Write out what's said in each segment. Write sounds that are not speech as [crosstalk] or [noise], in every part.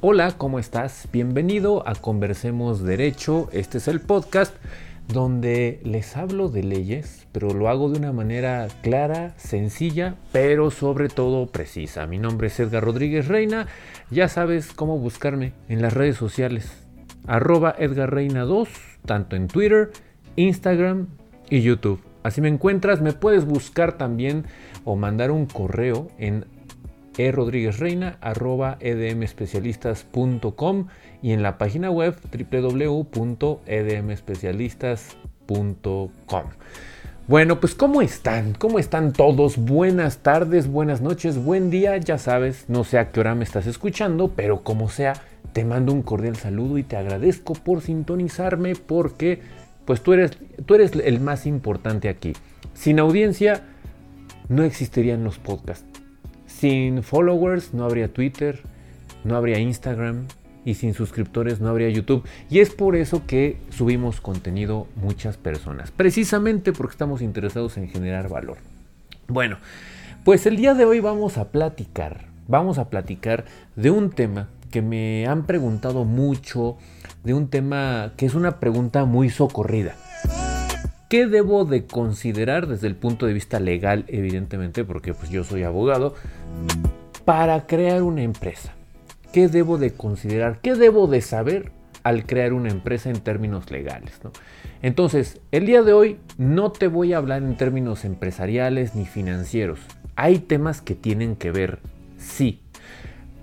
Hola, ¿cómo estás? Bienvenido a Conversemos Derecho. Este es el podcast donde les hablo de leyes, pero lo hago de una manera clara, sencilla, pero sobre todo precisa. Mi nombre es Edgar Rodríguez Reina. Ya sabes cómo buscarme en las redes sociales. Arroba Edgar Reina 2, tanto en Twitter, Instagram y YouTube. Así me encuentras, me puedes buscar también o mandar un correo en erodriguezreina.edmespecialistas.com y en la página web www.edmespecialistas.com. Bueno, pues ¿cómo están? ¿Cómo están todos? Buenas tardes, buenas noches, buen día, ya sabes, no sé a qué hora me estás escuchando, pero como sea, te mando un cordial saludo y te agradezco por sintonizarme porque pues tú eres, tú eres el más importante aquí. Sin audiencia no existirían los podcasts. Sin followers no habría Twitter, no habría Instagram y sin suscriptores no habría YouTube. Y es por eso que subimos contenido muchas personas, precisamente porque estamos interesados en generar valor. Bueno, pues el día de hoy vamos a platicar, vamos a platicar de un tema que me han preguntado mucho, de un tema que es una pregunta muy socorrida. ¿Qué debo de considerar desde el punto de vista legal, evidentemente, porque pues yo soy abogado, para crear una empresa? ¿Qué debo de considerar? ¿Qué debo de saber al crear una empresa en términos legales? Entonces, el día de hoy no te voy a hablar en términos empresariales ni financieros. Hay temas que tienen que ver, sí,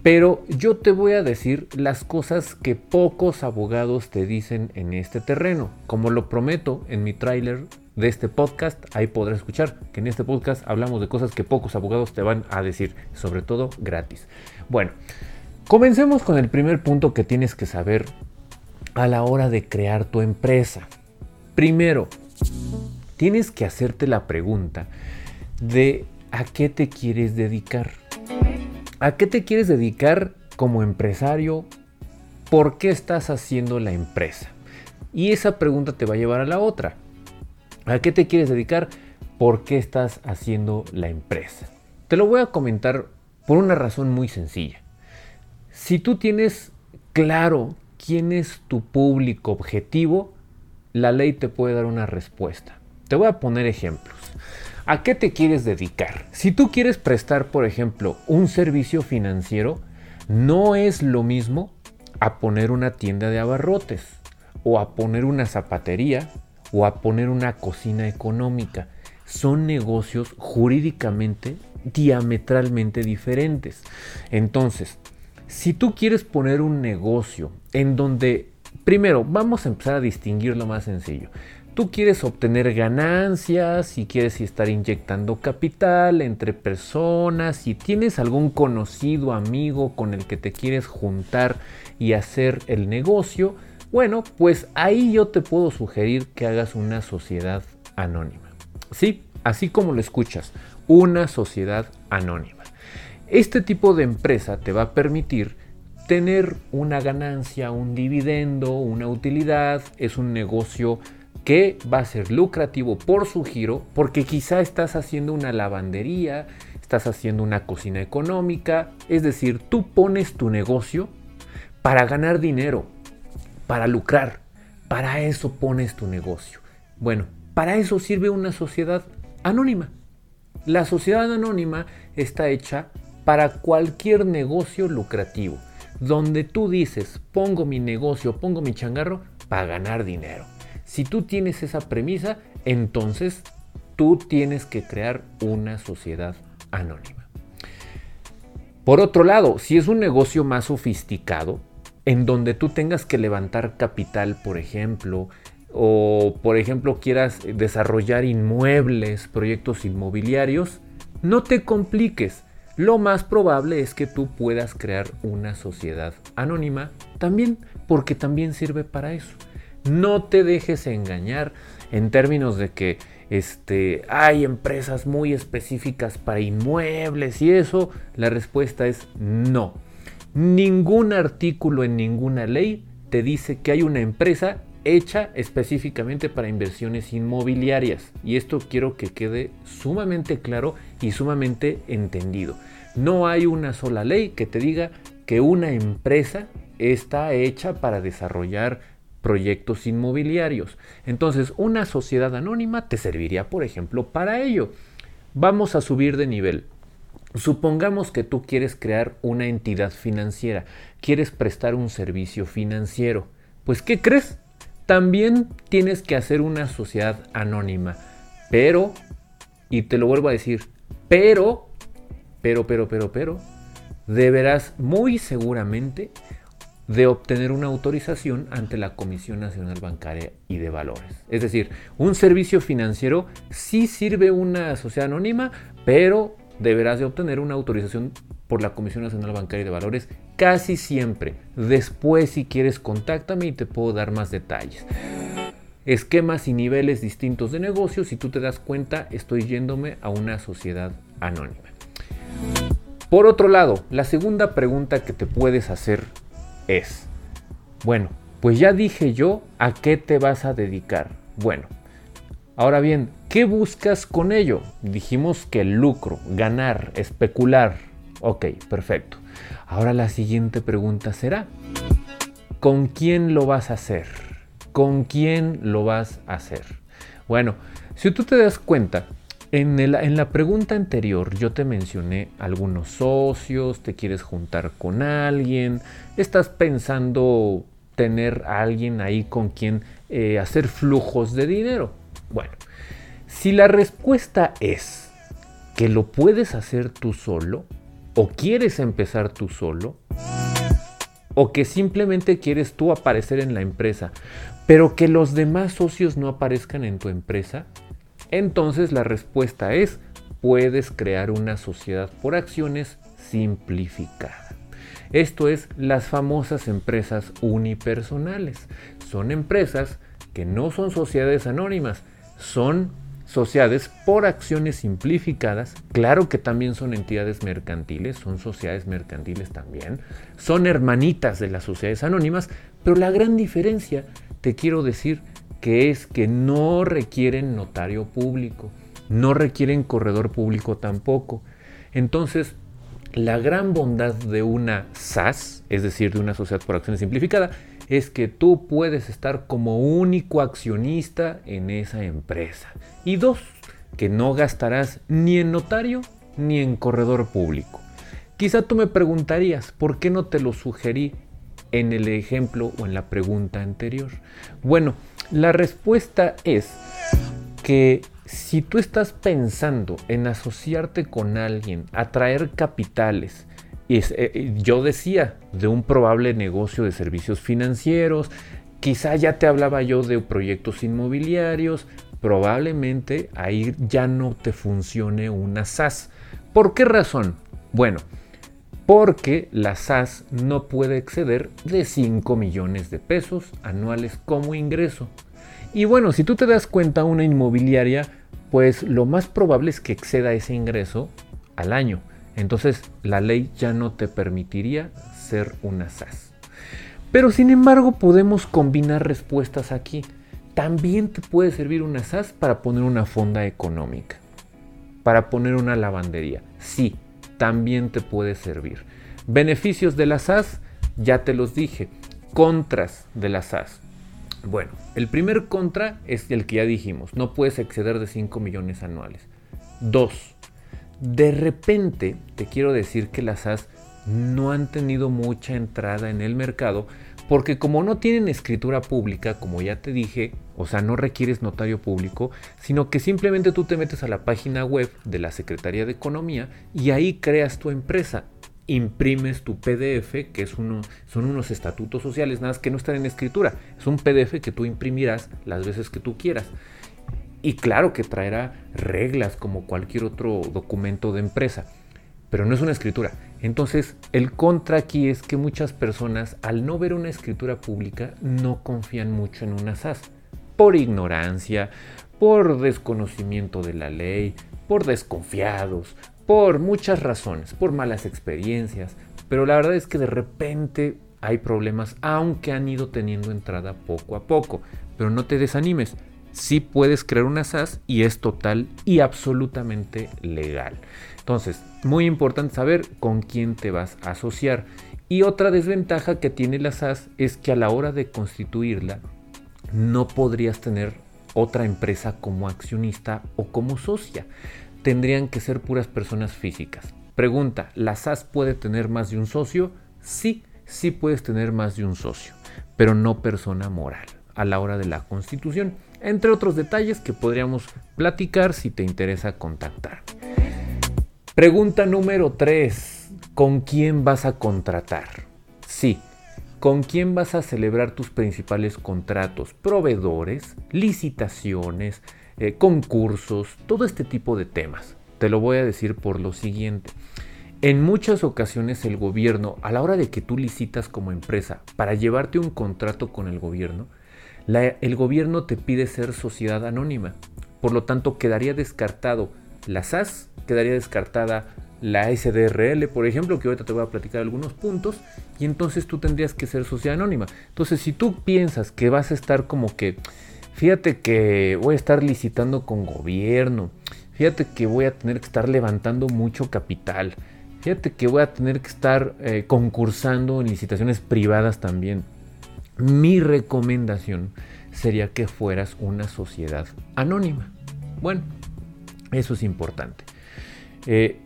pero yo te voy a decir las cosas que pocos abogados te dicen en este terreno. Como lo prometo en mi tráiler de este podcast, ahí podrás escuchar que en este podcast hablamos de cosas que pocos abogados te van a decir, sobre todo gratis. Bueno, comencemos con el primer punto que tienes que saber a la hora de crear tu empresa. Primero, tienes que hacerte la pregunta de a qué te quieres dedicar. ¿A qué te quieres dedicar como empresario? ¿Por qué estás haciendo la empresa? Y esa pregunta te va a llevar a la otra. ¿A qué te quieres dedicar? ¿Por qué estás haciendo la empresa? Te lo voy a comentar por una razón muy sencilla. Si tú tienes claro quién es tu público objetivo, la ley te puede dar una respuesta. Te voy a poner ejemplos. ¿A qué te quieres dedicar? Si tú quieres prestar, por ejemplo, un servicio financiero, no es lo mismo a poner una tienda de abarrotes, o a poner una zapatería, o a poner una cocina económica. Son negocios jurídicamente diametralmente diferentes. Entonces, si tú quieres poner un negocio en donde, primero, vamos a empezar a distinguir lo más sencillo tú quieres obtener ganancias y quieres estar inyectando capital entre personas, si tienes algún conocido amigo con el que te quieres juntar y hacer el negocio, bueno, pues ahí yo te puedo sugerir que hagas una sociedad anónima. Sí, así como lo escuchas, una sociedad anónima. Este tipo de empresa te va a permitir tener una ganancia, un dividendo, una utilidad, es un negocio que va a ser lucrativo por su giro, porque quizá estás haciendo una lavandería, estás haciendo una cocina económica, es decir, tú pones tu negocio para ganar dinero, para lucrar, para eso pones tu negocio. Bueno, para eso sirve una sociedad anónima. La sociedad anónima está hecha para cualquier negocio lucrativo, donde tú dices, pongo mi negocio, pongo mi changarro para ganar dinero. Si tú tienes esa premisa, entonces tú tienes que crear una sociedad anónima. Por otro lado, si es un negocio más sofisticado, en donde tú tengas que levantar capital, por ejemplo, o por ejemplo quieras desarrollar inmuebles, proyectos inmobiliarios, no te compliques. Lo más probable es que tú puedas crear una sociedad anónima también, porque también sirve para eso. No te dejes engañar en términos de que este, hay empresas muy específicas para inmuebles y eso. La respuesta es no. Ningún artículo en ninguna ley te dice que hay una empresa hecha específicamente para inversiones inmobiliarias. Y esto quiero que quede sumamente claro y sumamente entendido. No hay una sola ley que te diga que una empresa está hecha para desarrollar proyectos inmobiliarios. Entonces, una sociedad anónima te serviría, por ejemplo, para ello. Vamos a subir de nivel. Supongamos que tú quieres crear una entidad financiera, quieres prestar un servicio financiero. Pues, ¿qué crees? También tienes que hacer una sociedad anónima. Pero, y te lo vuelvo a decir, pero, pero, pero, pero, pero, deberás muy seguramente de obtener una autorización ante la Comisión Nacional Bancaria y de Valores. Es decir, un servicio financiero sí sirve una sociedad anónima, pero deberás de obtener una autorización por la Comisión Nacional Bancaria y de Valores casi siempre. Después, si quieres, contáctame y te puedo dar más detalles. Esquemas y niveles distintos de negocios. Si tú te das cuenta, estoy yéndome a una sociedad anónima. Por otro lado, la segunda pregunta que te puedes hacer es, bueno, pues ya dije yo a qué te vas a dedicar. Bueno, ahora bien, ¿qué buscas con ello? Dijimos que lucro, ganar, especular. Ok, perfecto. Ahora la siguiente pregunta será, ¿con quién lo vas a hacer? ¿Con quién lo vas a hacer? Bueno, si tú te das cuenta, en, la pregunta anterior yo te mencioné algunos socios, te quieres juntar con alguien, estás pensando tener a alguien ahí con quien eh, hacer flujos de dinero. Bueno, si la respuesta es que lo puedes hacer tú solo, o quieres empezar tú solo, o que simplemente quieres tú aparecer en la empresa, pero que los demás socios no aparezcan en tu empresa, entonces la respuesta es, puedes crear una sociedad por acciones simplificada. Esto es las famosas empresas unipersonales. Son empresas que no son sociedades anónimas, son sociedades por acciones simplificadas. Claro que también son entidades mercantiles, son sociedades mercantiles también. Son hermanitas de las sociedades anónimas, pero la gran diferencia, te quiero decir, que es que no requieren notario público, no requieren corredor público tampoco. Entonces, la gran bondad de una SAS, es decir, de una sociedad por acciones simplificada, es que tú puedes estar como único accionista en esa empresa. Y dos, que no gastarás ni en notario ni en corredor público. Quizá tú me preguntarías, ¿por qué no te lo sugerí en el ejemplo o en la pregunta anterior? Bueno, la respuesta es que si tú estás pensando en asociarte con alguien, atraer capitales, y eh, eh, yo decía de un probable negocio de servicios financieros, quizá ya te hablaba yo de proyectos inmobiliarios, probablemente ahí ya no te funcione una SAS. ¿Por qué razón? Bueno, porque la SAS no puede exceder de 5 millones de pesos anuales como ingreso. Y bueno, si tú te das cuenta, una inmobiliaria, pues lo más probable es que exceda ese ingreso al año. Entonces la ley ya no te permitiría ser una SAS. Pero sin embargo podemos combinar respuestas aquí. También te puede servir una SAS para poner una fonda económica, para poner una lavandería. Sí, también te puede servir. Beneficios de la SAS, ya te los dije. Contras de la SAS. Bueno, el primer contra es el que ya dijimos, no puedes exceder de 5 millones anuales. Dos, de repente te quiero decir que las SAS no han tenido mucha entrada en el mercado porque como no tienen escritura pública, como ya te dije, o sea, no requieres notario público, sino que simplemente tú te metes a la página web de la Secretaría de Economía y ahí creas tu empresa. Imprimes tu PDF, que es son unos estatutos sociales, nada más que no están en escritura. Es un PDF que tú imprimirás las veces que tú quieras. Y claro que traerá reglas como cualquier otro documento de empresa, pero no es una escritura. Entonces, el contra aquí es que muchas personas, al no ver una escritura pública, no confían mucho en una SAS por ignorancia, por desconocimiento de la ley, por desconfiados, por muchas razones, por malas experiencias, pero la verdad es que de repente hay problemas, aunque han ido teniendo entrada poco a poco. Pero no te desanimes, sí puedes crear una SAS y es total y absolutamente legal. Entonces, muy importante saber con quién te vas a asociar. Y otra desventaja que tiene la SAS es que a la hora de constituirla no podrías tener otra empresa como accionista o como socia. Tendrían que ser puras personas físicas. Pregunta, ¿la SAS puede tener más de un socio? Sí, sí puedes tener más de un socio, pero no persona moral a la hora de la constitución, entre otros detalles que podríamos platicar si te interesa contactar. Pregunta número 3. ¿Con quién vas a contratar? Sí, ¿con quién vas a celebrar tus principales contratos? Proveedores, licitaciones, eh, concursos, todo este tipo de temas. Te lo voy a decir por lo siguiente. En muchas ocasiones el gobierno, a la hora de que tú licitas como empresa para llevarte un contrato con el gobierno, el gobierno te pide ser sociedad anónima. Por lo tanto, quedaría descartado la SAS, quedaría descartada la SDRL, por ejemplo, que ahorita te voy a platicar algunos puntos, y entonces tú tendrías que ser sociedad anónima. Entonces, si tú piensas que vas a estar como que, fíjate que voy a estar licitando con gobierno, fíjate que voy a tener que estar levantando mucho capital, fíjate que voy a tener que estar eh, concursando en licitaciones privadas también mi recomendación sería que fueras una sociedad anónima. Bueno, eso es importante. Eh,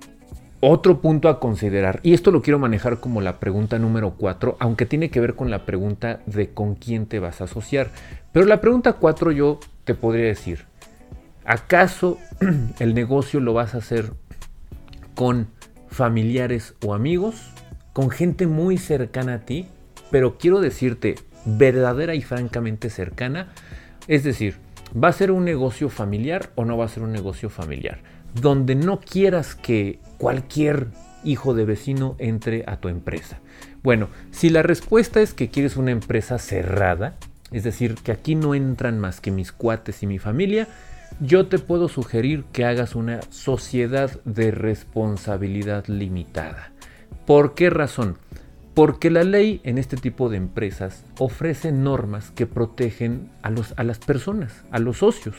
otro punto a considerar, y esto lo quiero manejar como la pregunta número 4, aunque tiene que ver con la pregunta de con quién te vas a asociar. Pero la pregunta 4 yo te podría decir, ¿acaso [clears throat] el negocio lo vas a hacer con familiares o amigos? ¿Con gente muy cercana a ti? Pero quiero decirte, verdadera y francamente cercana. Es decir, ¿va a ser un negocio familiar o no va a ser un negocio familiar? Donde no quieras que cualquier hijo de vecino entre a tu empresa. Bueno, si la respuesta es que quieres una empresa cerrada, es decir, que aquí no entran más que mis cuates y mi familia, yo te puedo sugerir que hagas una sociedad de responsabilidad limitada. ¿Por qué razón? Porque la ley en este tipo de empresas ofrece normas que protegen a, las personas, a los socios.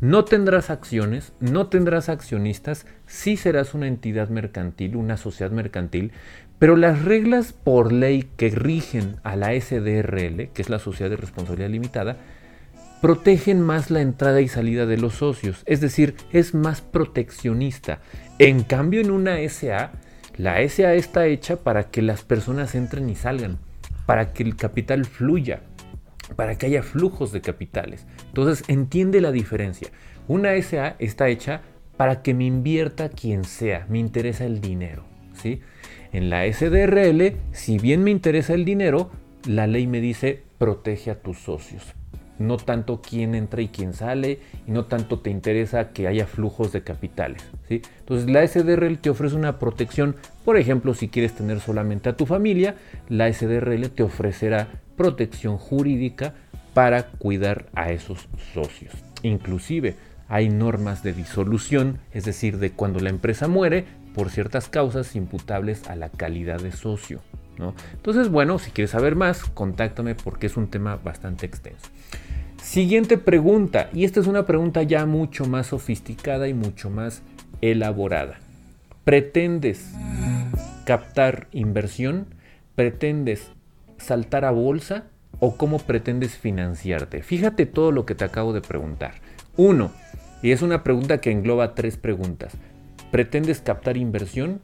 No tendrás acciones, no tendrás accionistas, sí serás una entidad mercantil, una sociedad mercantil, pero las reglas por ley que rigen a la SDRL, que es la Sociedad de Responsabilidad Limitada, protegen más la entrada y salida de los socios, es decir, es más proteccionista. En cambio, en una SA, la SA está hecha para que las personas entren y salgan, para que el capital fluya, para que haya flujos de capitales. Entonces entiende la diferencia. Una SA está hecha para que me invierta quien sea, me interesa el dinero. ¿sí? En la SDRL, si bien me interesa el dinero, la ley me dice protege a tus socios, no tanto quién entra y quién sale, y no tanto te interesa que haya flujos de capitales. ¿sí? Entonces la SDRL te ofrece una protección, por ejemplo, si quieres tener solamente a tu familia, la SDRL te ofrecerá protección jurídica para cuidar a esos socios. Inclusive hay normas de disolución, es decir, de cuando la empresa muere por ciertas causas imputables a la calidad de socio. ¿no? Entonces, bueno, si quieres saber más, contáctame porque es un tema bastante extenso. Siguiente pregunta, y esta es una pregunta ya mucho más sofisticada y mucho más elaborada. ¿Pretendes captar inversión? ¿Pretendes saltar a bolsa? ¿O cómo pretendes financiarte? Fíjate todo lo que te acabo de preguntar. Uno, y es una pregunta que engloba tres preguntas. ¿Pretendes captar inversión?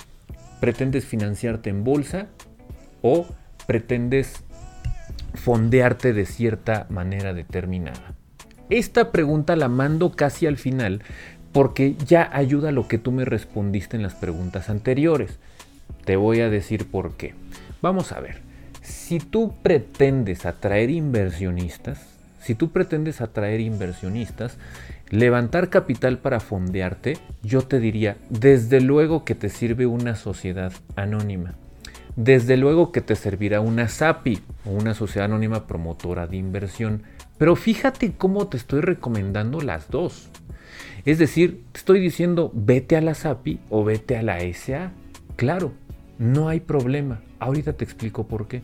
¿Pretendes financiarte en bolsa? ¿O pretendes fondearte de cierta manera determinada? Esta pregunta la mando casi al final porque ya ayuda a lo que tú me respondiste en las preguntas anteriores. Te voy a decir por qué. Vamos a ver, si tú pretendes atraer inversionistas, si tú pretendes atraer inversionistas, levantar capital para fondearte, yo te diría, desde luego que te sirve una sociedad anónima. Desde luego que te servirá una SAPI o una sociedad anónima promotora de inversión. Pero fíjate cómo te estoy recomendando las dos. Es decir, te estoy diciendo vete a la SAPI o vete a la SA. Claro, no hay problema. Ahorita te explico por qué.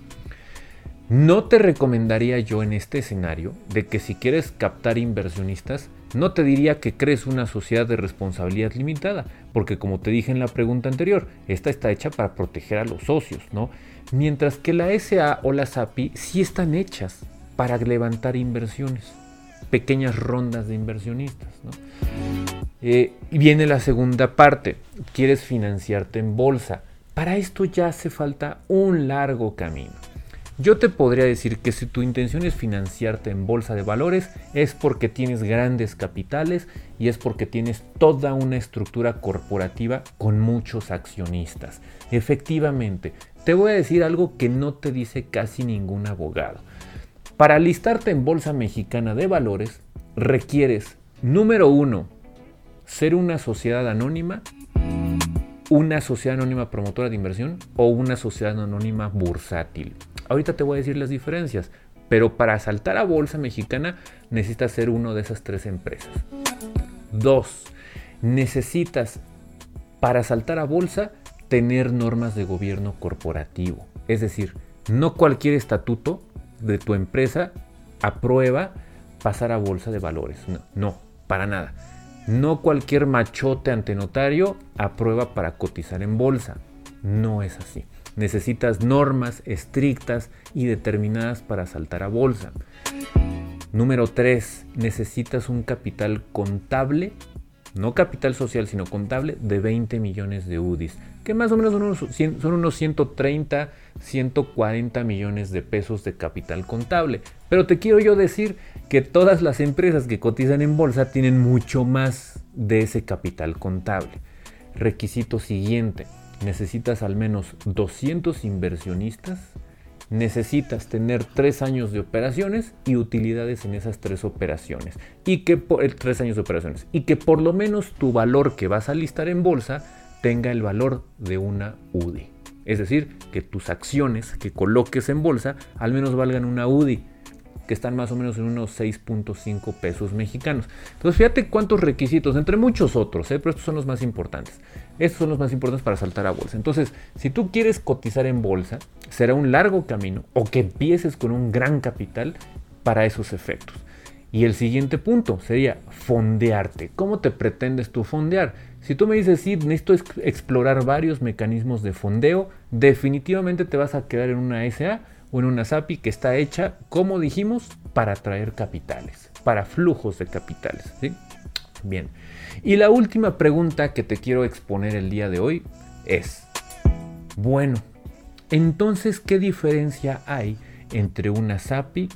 No te recomendaría yo en este escenario de que si quieres captar inversionistas, no te diría que crees una sociedad de responsabilidad limitada, porque como te dije en la pregunta anterior, esta está hecha para proteger a los socios, ¿no? Mientras que la SA o la SAPI sí están hechas para levantar inversiones, pequeñas rondas de inversionistas, ¿no? Eh, y viene la segunda parte, quieres financiarte en bolsa. Para esto ya hace falta un largo camino. Yo te podría decir que si tu intención es financiarte en bolsa de valores es porque tienes grandes capitales y es porque tienes toda una estructura corporativa con muchos accionistas. Efectivamente, te voy a decir algo que no te dice casi ningún abogado. Para listarte en Bolsa Mexicana de Valores requieres, número uno, ser una sociedad anónima, una sociedad anónima promotora de inversión o una sociedad anónima bursátil. Ahorita te voy a decir las diferencias, pero para saltar a bolsa mexicana necesitas ser uno de esas tres empresas. Dos, necesitas para saltar a bolsa tener normas de gobierno corporativo. Es decir, no cualquier estatuto de tu empresa aprueba pasar a bolsa de valores. No, no, para nada. No cualquier machote ante notario aprueba para cotizar en bolsa. No es así. Necesitas normas estrictas y determinadas para saltar a bolsa. Número 3. Necesitas un capital contable, no capital social, sino contable, de 20 millones de UDIs, que más o menos son unos, son unos 130, 140 millones de pesos de capital contable. Pero te quiero yo decir que todas las empresas que cotizan en bolsa tienen mucho más de ese capital contable. Requisito siguiente necesitas al menos 200 inversionistas, necesitas tener tres años de operaciones y utilidades en esas tres operaciones. Y que por eh, años de operaciones. Y que por lo menos tu valor que vas a listar en bolsa tenga el valor de una UDI. Es decir, que tus acciones que coloques en bolsa al menos valgan una UDI que están más o menos en unos 6.5 pesos mexicanos. Entonces fíjate cuántos requisitos, entre muchos otros, ¿eh? pero estos son los más importantes. Estos son los más importantes para saltar a bolsa. Entonces, si tú quieres cotizar en bolsa, será un largo camino o que empieces con un gran capital para esos efectos. Y el siguiente punto sería fondearte. ¿Cómo te pretendes tú fondear? Si tú me dices, sí, necesito explorar varios mecanismos de fondeo, definitivamente te vas a quedar en una SA o en una SAPI que está hecha, como dijimos, para atraer capitales, para flujos de capitales. Bien. Y la última pregunta que te quiero exponer el día de hoy es, bueno, entonces, ¿qué diferencia hay entre una SAPI,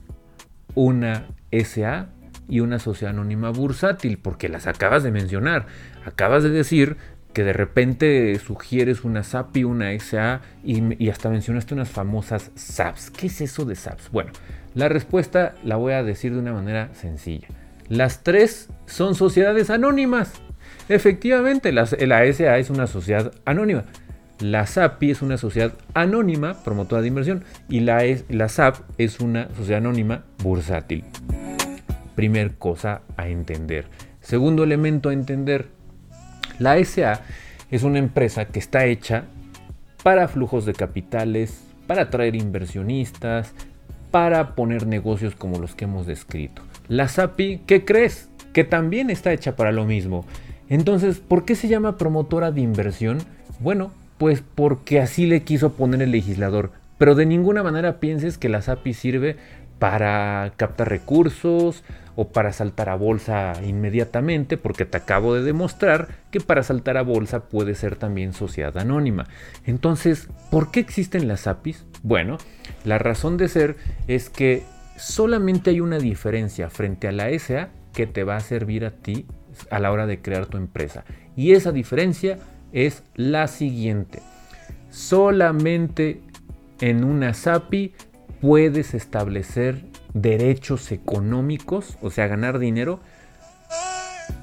una SA y una sociedad anónima bursátil? Porque las acabas de mencionar. Acabas de decir que de repente sugieres una SAPI, una SA y, hasta mencionaste unas famosas SAPs. ¿Qué es eso de SAPs? Bueno, la respuesta la voy a decir de una manera sencilla. Las tres son sociedades anónimas. Efectivamente, la, SA es una sociedad anónima. La SAPI es una sociedad anónima promotora de inversión y la, la SAP es una sociedad anónima bursátil. Primer cosa a entender. Segundo elemento a entender, la SA es una empresa que está hecha para flujos de capitales, para atraer inversionistas, para poner negocios como los que hemos descrito. La SAPI, ¿qué crees? Que también está hecha para lo mismo. Entonces, ¿por qué se llama promotora de inversión? Bueno, pues porque así le quiso poner el legislador. Pero de ninguna manera pienses que la SAPI sirve para captar recursos o para saltar a bolsa inmediatamente, porque te acabo de demostrar que para saltar a bolsa puede ser también sociedad anónima. Entonces, ¿por qué existen las APIs? Bueno, la razón de ser es que solamente hay una diferencia frente a la SA que te va a servir a ti a la hora de crear tu empresa. Y esa diferencia es la siguiente. Solamente en una SAPI puedes establecer derechos económicos, o sea, ganar dinero,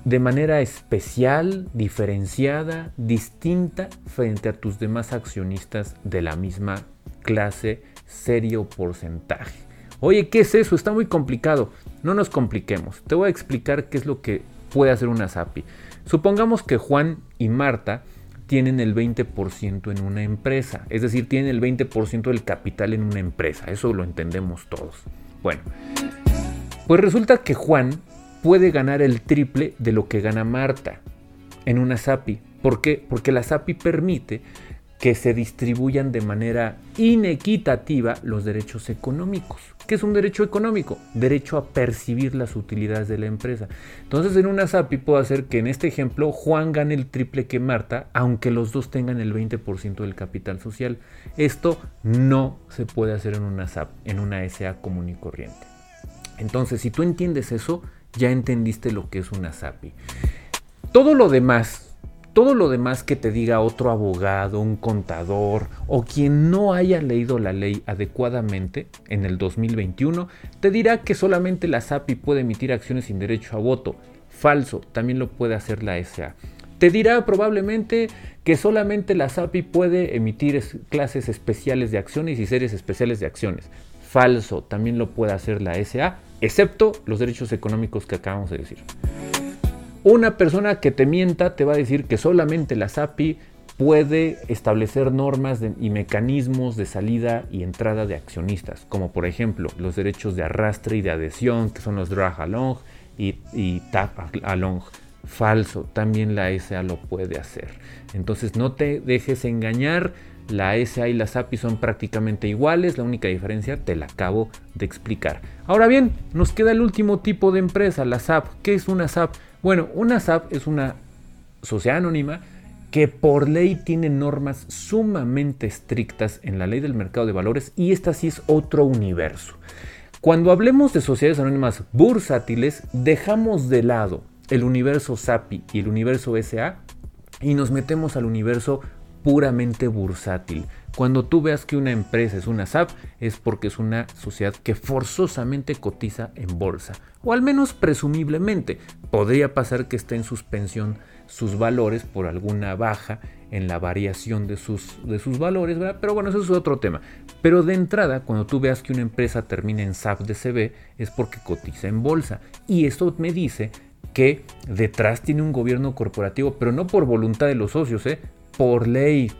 de manera especial, diferenciada, distinta frente a tus demás accionistas de la misma clase, serie o porcentaje. Oye, ¿qué es eso? Está muy complicado. No nos compliquemos. Te voy a explicar qué es lo que puede hacer una SAPI. Supongamos que Juan y Marta tienen el 20% en una empresa, es decir, tienen el 20% del capital en una empresa, eso lo entendemos todos. Bueno, pues resulta que Juan puede ganar el triple de lo que gana Marta en una SAPI. ¿Por qué? Porque la SAPI permite que se distribuyan de manera inequitativa los derechos económicos. ¿Qué es un derecho económico? Derecho a percibir las utilidades de la empresa. Entonces en una SAPI puedo hacer que en este ejemplo Juan gane el triple que Marta, aunque los dos tengan el 20% del capital social. Esto no se puede hacer en una SAP, en una SA común y corriente. Entonces si tú entiendes eso, ya entendiste lo que es una SAPI. Todo lo demás todo lo demás que te diga otro abogado, un contador o quien no haya leído la ley adecuadamente en el 2021, te dirá que solamente la SAPI puede emitir acciones sin derecho a voto. Falso, también lo puede hacer la SA. Te dirá probablemente que solamente la SAPI puede emitir clases especiales de acciones y series especiales de acciones. Falso, también lo puede hacer la SA, excepto los derechos económicos que acabamos de decir. Una persona que te mienta te va a decir que solamente la SAPI puede establecer normas y mecanismos de salida y entrada de accionistas, como por ejemplo los derechos de arrastre y de adhesión, que son los drag along y, y tap along. Falso, también la SA lo puede hacer. Entonces no te dejes engañar, la SA y la SAPI son prácticamente iguales, la única diferencia te la acabo de explicar. Ahora bien, nos queda el último tipo de empresa, la SAP. ¿Qué es una SAP? Bueno, una SAP es una sociedad anónima que por ley tiene normas sumamente estrictas en la ley del mercado de valores y esta sí es otro universo. Cuando hablemos de sociedades anónimas bursátiles, dejamos de lado el universo SAPI y el universo SA y nos metemos al universo puramente bursátil. Cuando tú veas que una empresa es una SAP, es porque es una sociedad que forzosamente cotiza en bolsa, o al menos presumiblemente. Podría pasar que esté en suspensión sus valores por alguna baja en la variación de sus, de sus valores, pero bueno, eso es otro tema. Pero de entrada, cuando tú veas que una empresa termina en SAP de CB, es porque cotiza en bolsa. Y esto me dice que detrás tiene un gobierno corporativo, pero no por voluntad de los socios, ¿eh? por ley.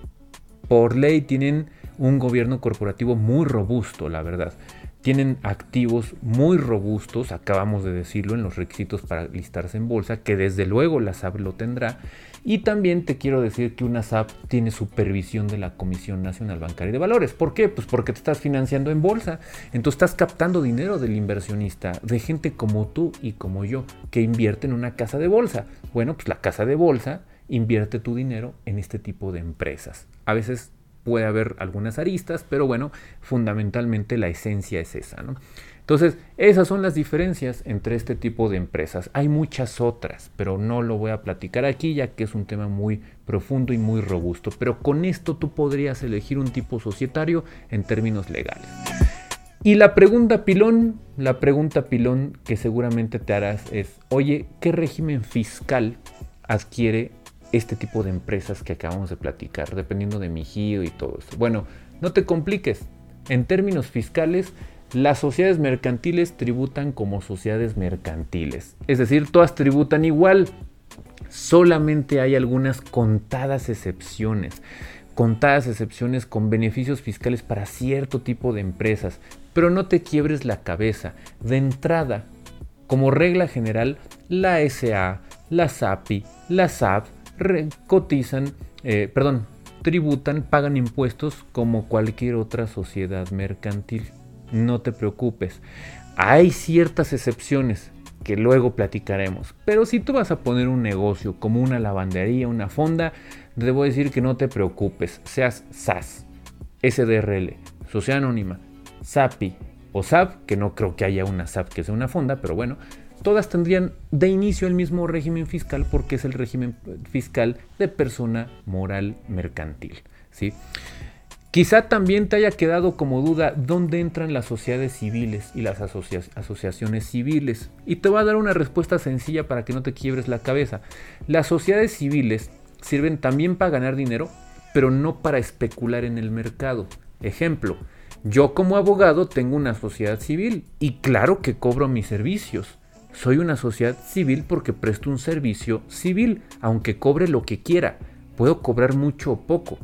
Por ley tienen un gobierno corporativo muy robusto, la verdad. Tienen activos muy robustos, acabamos de decirlo en los requisitos para listarse en bolsa, que desde luego la SAP lo tendrá. Y también te quiero decir que una SAP tiene supervisión de la Comisión Nacional Bancaria de Valores. ¿Por qué? Pues porque te estás financiando en bolsa. Entonces estás captando dinero del inversionista, de gente como tú y como yo, que invierte en una casa de bolsa. Bueno, pues la casa de bolsa invierte tu dinero en este tipo de empresas. A veces puede haber algunas aristas, pero bueno, fundamentalmente la esencia es esa. ¿no? Entonces, esas son las diferencias entre este tipo de empresas. Hay muchas otras, pero no lo voy a platicar aquí ya que es un tema muy profundo y muy robusto. Pero con esto tú podrías elegir un tipo societario en términos legales. Y la pregunta pilón, la pregunta pilón que seguramente te harás es, oye, ¿qué régimen fiscal adquiere este tipo de empresas que acabamos de platicar, dependiendo de mi giro y todo eso. Bueno, no te compliques. En términos fiscales, las sociedades mercantiles tributan como sociedades mercantiles. Es decir, todas tributan igual. Solamente hay algunas contadas excepciones. Contadas excepciones con beneficios fiscales para cierto tipo de empresas. Pero no te quiebres la cabeza. De entrada, como regla general, la SA, la SAPI, la SAP cotizan, eh, perdón, tributan, pagan impuestos como cualquier otra sociedad mercantil. No te preocupes. Hay ciertas excepciones que luego platicaremos. Pero si tú vas a poner un negocio como una lavandería, una fonda, debo decir que no te preocupes. Seas SAS, SDRL, Sociedad Anónima, SAPI o SAP, que no creo que haya una SAP que sea una fonda, pero bueno, todas tendrían de inicio el mismo régimen fiscal porque es el régimen fiscal de persona moral mercantil. ¿sí? Quizá también te haya quedado como duda dónde entran las sociedades civiles y las asociaciones civiles. Y te voy a dar una respuesta sencilla para que no te quiebres la cabeza. Las sociedades civiles sirven también para ganar dinero, pero no para especular en el mercado. Ejemplo, yo como abogado tengo una sociedad civil y claro que cobro mis servicios. Soy una sociedad civil porque presto un servicio civil, aunque cobre lo que quiera. Puedo cobrar mucho o poco.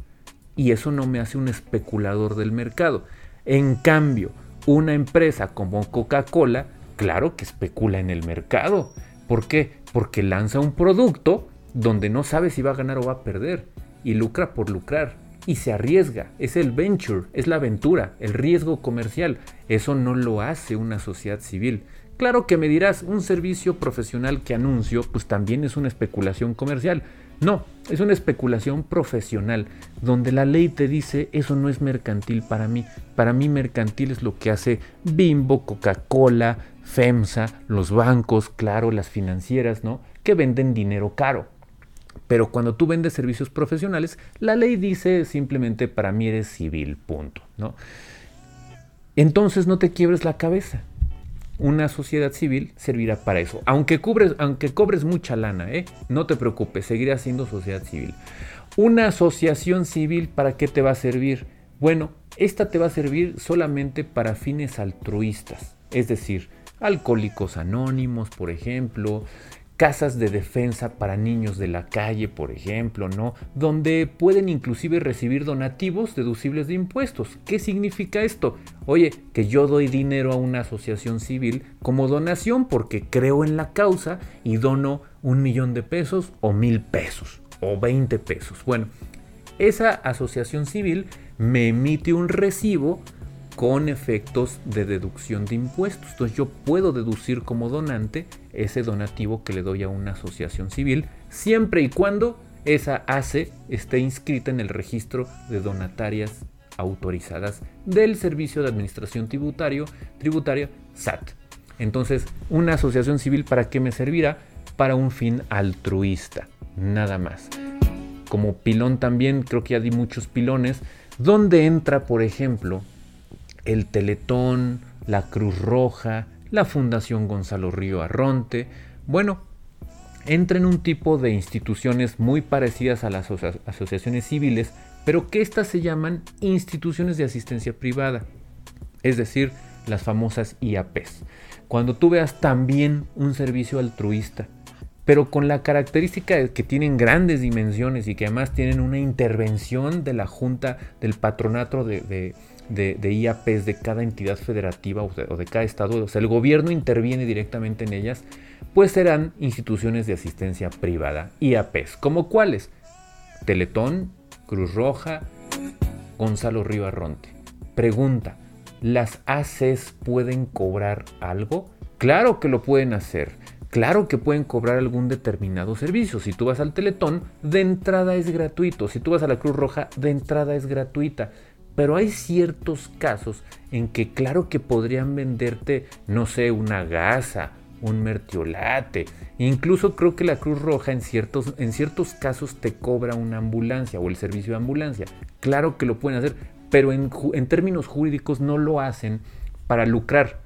Y eso no me hace un especulador del mercado. En cambio, una empresa como Coca-Cola, claro que especula en el mercado. ¿Por qué? Porque lanza un producto donde no sabe si va a ganar o va a perder y lucra por lucrar y se arriesga. Es el venture, es la aventura, el riesgo comercial. Eso no lo hace una sociedad civil. Claro que me dirás, un servicio profesional que anuncio, pues también es una especulación comercial. No, es una especulación profesional, donde la ley te dice eso no es mercantil para mí. Para mí mercantil es lo que hace Bimbo, Coca-Cola, FEMSA, los bancos, claro, las financieras, ¿no? Que venden dinero caro. Pero cuando tú vendes servicios profesionales, la ley dice simplemente para mí eres civil, punto, ¿no? Entonces no te quiebres la cabeza. Una sociedad civil servirá para eso. Aunque, aunque cobres mucha lana, ¿eh? no te preocupes, seguirá siendo sociedad civil. Una asociación civil, ¿para qué te va a servir? Bueno, esta te va a servir solamente para fines altruistas, es decir, alcohólicos anónimos, por ejemplo, casas de defensa para niños de la calle, por ejemplo, ¿no? Donde pueden inclusive recibir donativos deducibles de impuestos. ¿Qué significa esto? Oye, que yo doy dinero a una asociación civil como donación porque creo en la causa y dono un millón de pesos o mil pesos o 20 pesos. Bueno, esa asociación civil me emite un recibo con efectos de deducción de impuestos. Entonces yo puedo deducir como donante ese donativo que le doy a una asociación civil, siempre y cuando esa ACE esté inscrita en el registro de donatarias autorizadas del Servicio de Administración Tributario, Tributaria SAT. Entonces, una asociación civil para qué me servirá? Para un fin altruista, nada más. Como pilón también, creo que ya di muchos pilones, donde entra, por ejemplo, el Teletón, la Cruz Roja, la Fundación Gonzalo Río Arronte. Bueno, entra en un tipo de instituciones muy parecidas a las asociaciones civiles, pero que éstas se llaman instituciones de asistencia privada, es decir, las famosas IAPs. Cuando tú veas también un servicio altruista, pero con la característica de que tienen grandes dimensiones y que además tienen una intervención de la Junta del Patronato de, IAPs de cada entidad federativa o de, cada estado, o sea, el gobierno interviene directamente en ellas, pues serán instituciones de asistencia privada, IAPs, como cuáles? Teletón, Cruz Roja, Gonzalo Río Arronte. Pregunta, ¿las ACs pueden cobrar algo? Claro que lo pueden hacer. Claro que pueden cobrar algún determinado servicio. Si tú vas al Teletón, de entrada es gratuito. Si tú vas a la Cruz Roja, de entrada es gratuita. Pero hay ciertos casos en que claro que podrían venderte, no sé, una gasa, un mertiolate. Incluso creo que la Cruz Roja en ciertos, en ciertos casos te cobra una ambulancia o el servicio de ambulancia. Claro que lo pueden hacer, pero en, en términos jurídicos no lo hacen para lucrar.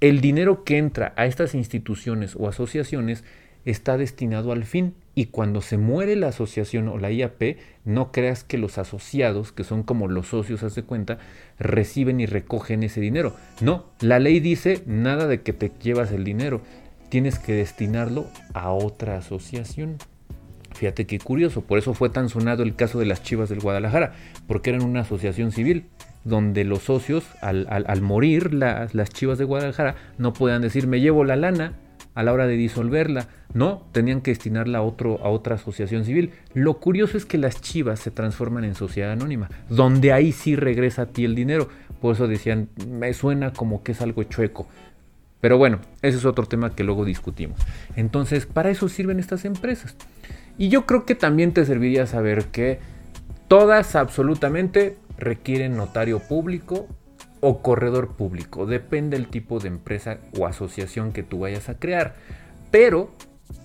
El dinero que entra a estas instituciones o asociaciones está destinado al fin y cuando se muere la asociación o la IAP, no creas que los asociados, que son como los socios, haz de cuenta, reciben y recogen ese dinero. No, la ley dice nada de que te llevas el dinero, tienes que destinarlo a otra asociación. Fíjate qué curioso, por eso fue tan sonado el caso de las Chivas del Guadalajara, porque eran una asociación civil donde los socios, al, morir las Chivas de Guadalajara, no puedan decir me llevo la lana, a la hora de disolverla. No, tenían que destinarla a, otra asociación civil. Lo curioso es que las chivas se transforman en sociedad anónima, donde ahí sí regresa a ti el dinero. Por eso decían, me suena como que es algo chueco. Pero bueno, ese es otro tema que luego discutimos. Entonces, para eso sirven estas empresas. Y yo creo que también te serviría saber que todas absolutamente requieren notario público o corredor público. Depende del tipo de empresa o asociación que tú vayas a crear. Pero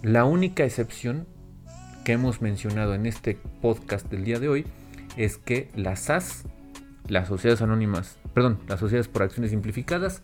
la única excepción que hemos mencionado en este podcast del día de hoy es que las SAS, las sociedades anónimas, perdón, las sociedades por acciones simplificadas,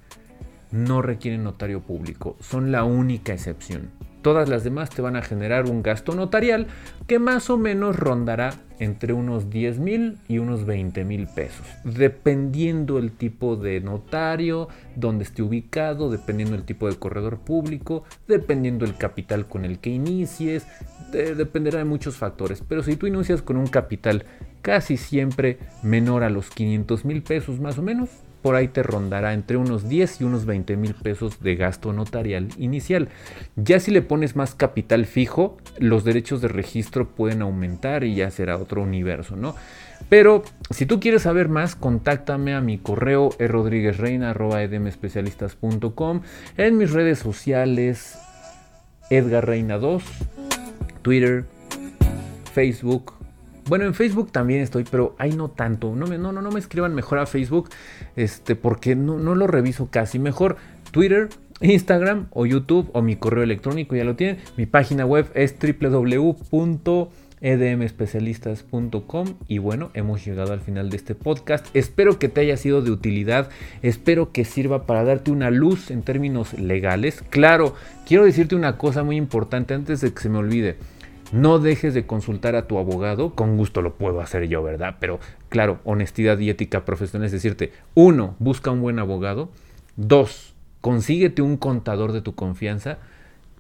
no requieren notario público. Son la única excepción. Todas las demás te van a generar un gasto notarial que más o menos rondará entre unos 10 mil y unos 20 mil pesos, dependiendo el tipo de notario, donde esté ubicado, dependiendo el tipo de corredor público, dependiendo el capital con el que inicies, dependerá de muchos factores. Pero si tú inicias con un capital casi siempre menor a los 500 mil pesos más o menos, por ahí te rondará entre unos 10 y unos 20 mil pesos de gasto notarial inicial. Ya si le pones más capital fijo, los derechos de registro pueden aumentar y ya será otro universo, ¿no? Pero si tú quieres saber más, contáctame a mi correo rodríguezreina.edmespecialistas.com, en mis redes sociales Edgar Reina 2, Twitter, Facebook. Bueno, en Facebook también estoy, pero ahí no tanto. No me, no, no, me escriban mejor a Facebook, este, porque no, no lo reviso casi. Mejor Twitter, Instagram o YouTube o mi correo electrónico, ya lo tienen. Mi página web es www edmespecialistas.com y bueno, hemos llegado al final de este podcast. Espero que te haya sido de utilidad, espero que sirva para darte una luz en términos legales. Claro, quiero decirte una cosa muy importante antes de que se me olvide. No dejes de consultar a tu abogado, con gusto lo puedo hacer yo, ¿verdad? Pero claro, honestidad y ética profesional es decirte, uno, busca un buen abogado, dos, consíguete un contador de tu confianza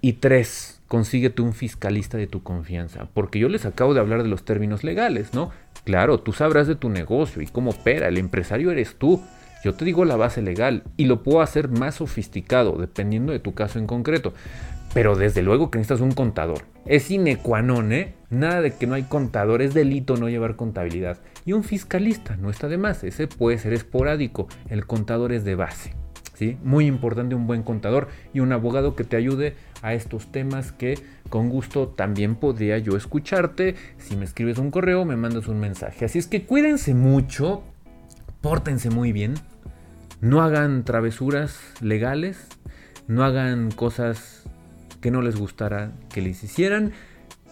y tres, consíguete un fiscalista de tu confianza, porque yo les acabo de hablar de los términos legales, ¿no? Claro, tú sabrás de tu negocio y cómo opera, el empresario eres tú. Yo te digo la base legal y lo puedo hacer más sofisticado dependiendo de tu caso en concreto. Pero desde luego que necesitas un contador. Es sine non, ¿eh? Nada de que no hay contador, es delito no llevar contabilidad. Y un fiscalista, no está de más, ese puede ser esporádico, el contador es de base. Muy importante un buen contador y un abogado que te ayude a estos temas que con gusto también podría yo escucharte. Si me escribes un correo, me mandas un mensaje. Así es que cuídense mucho, pórtense muy bien, no hagan travesuras legales, no hagan cosas que no les gustara que les hicieran.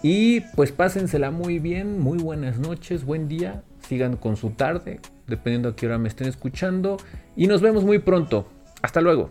Y pues pásensela muy bien, muy buenas noches, buen día, sigan con su tarde, dependiendo a qué hora me estén escuchando. Y nos vemos muy pronto. Hasta luego.